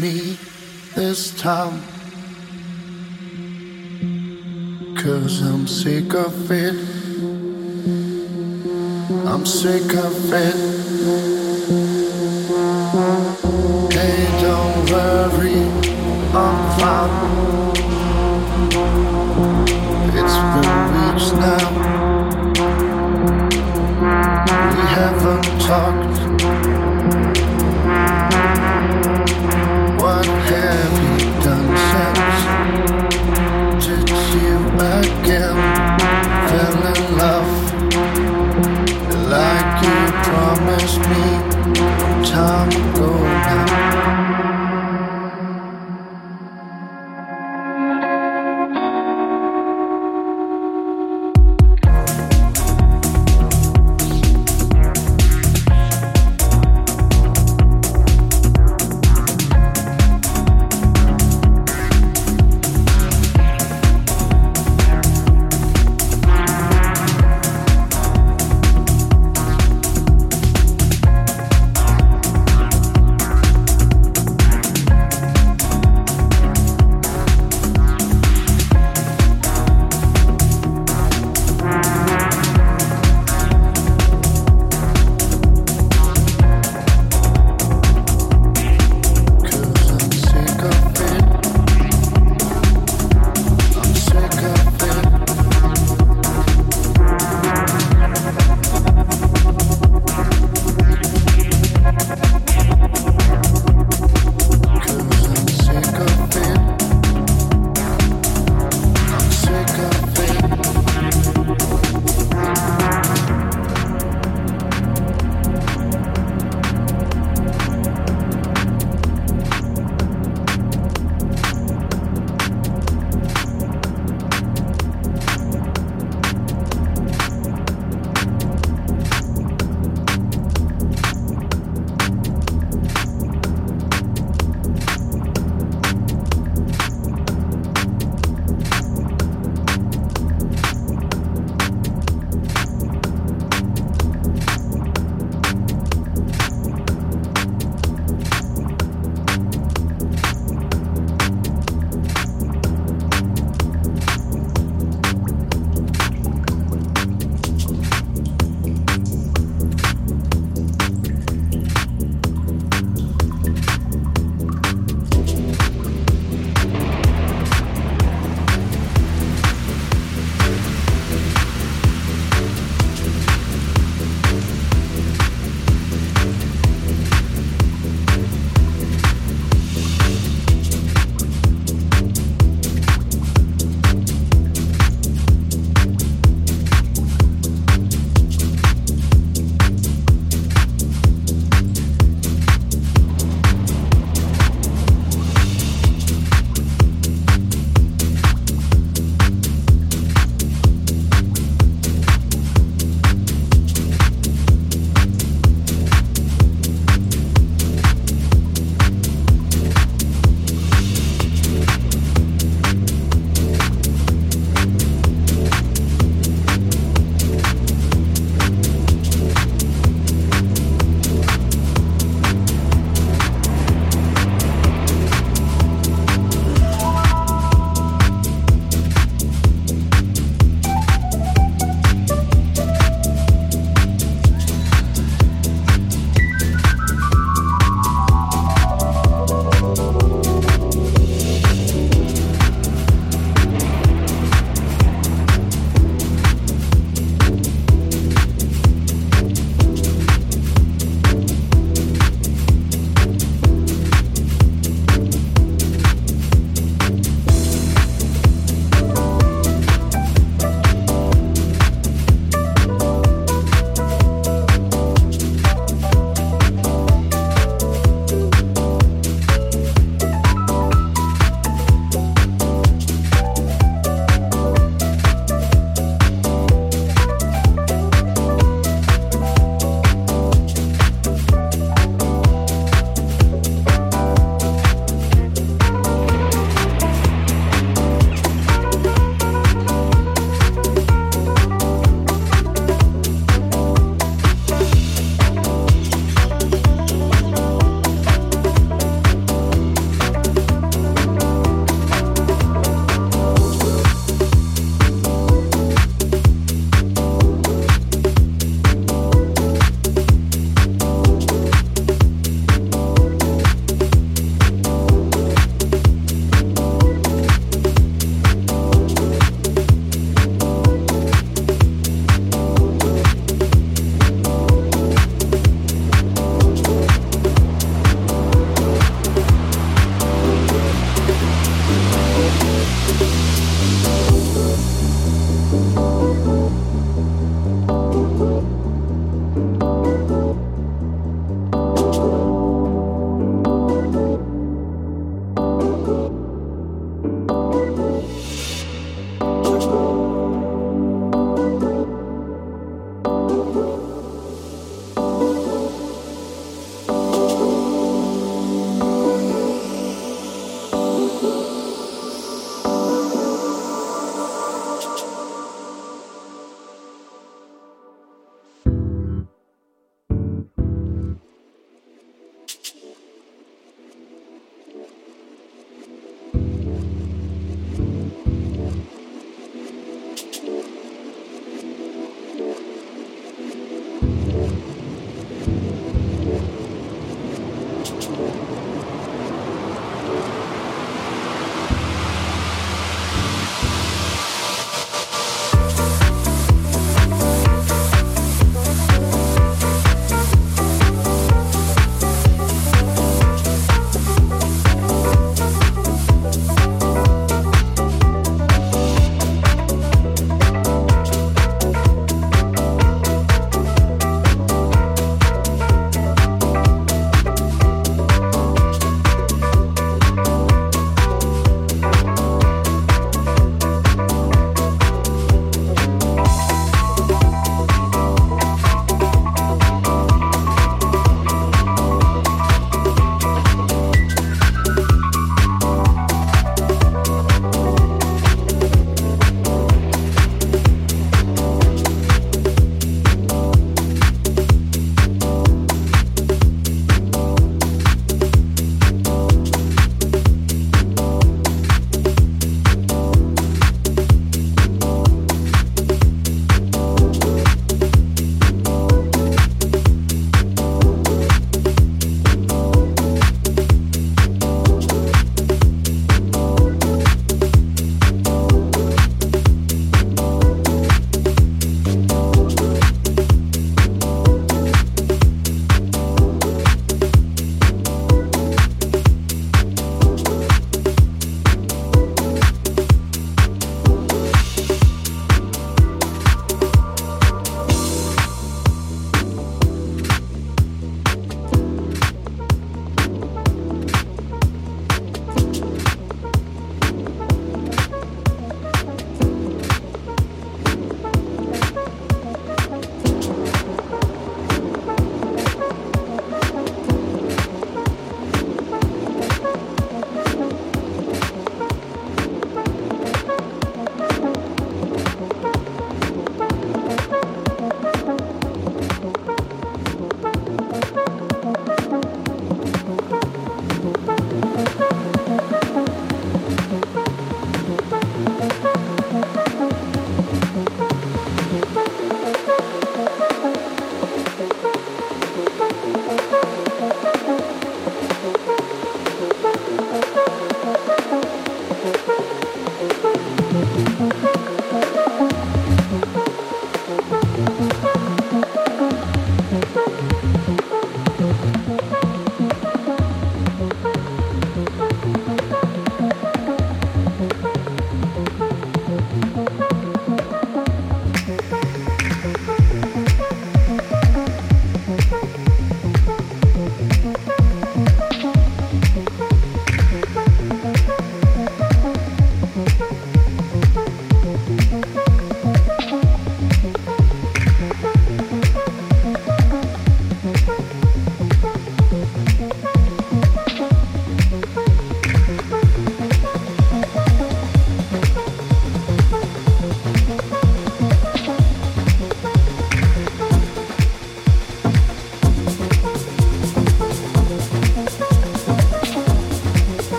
me this time. Cause I'm sick of it. I'm sick of it.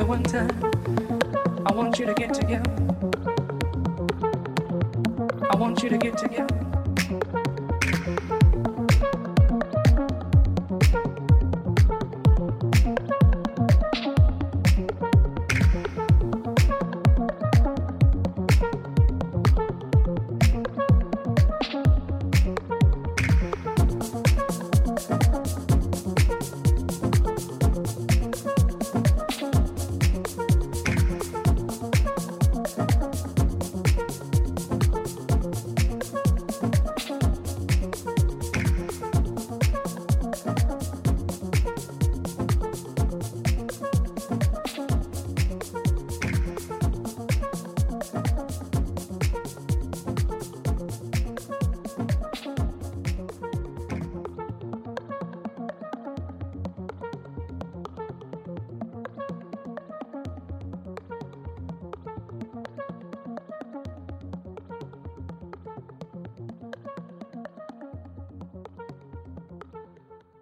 Hands together one time.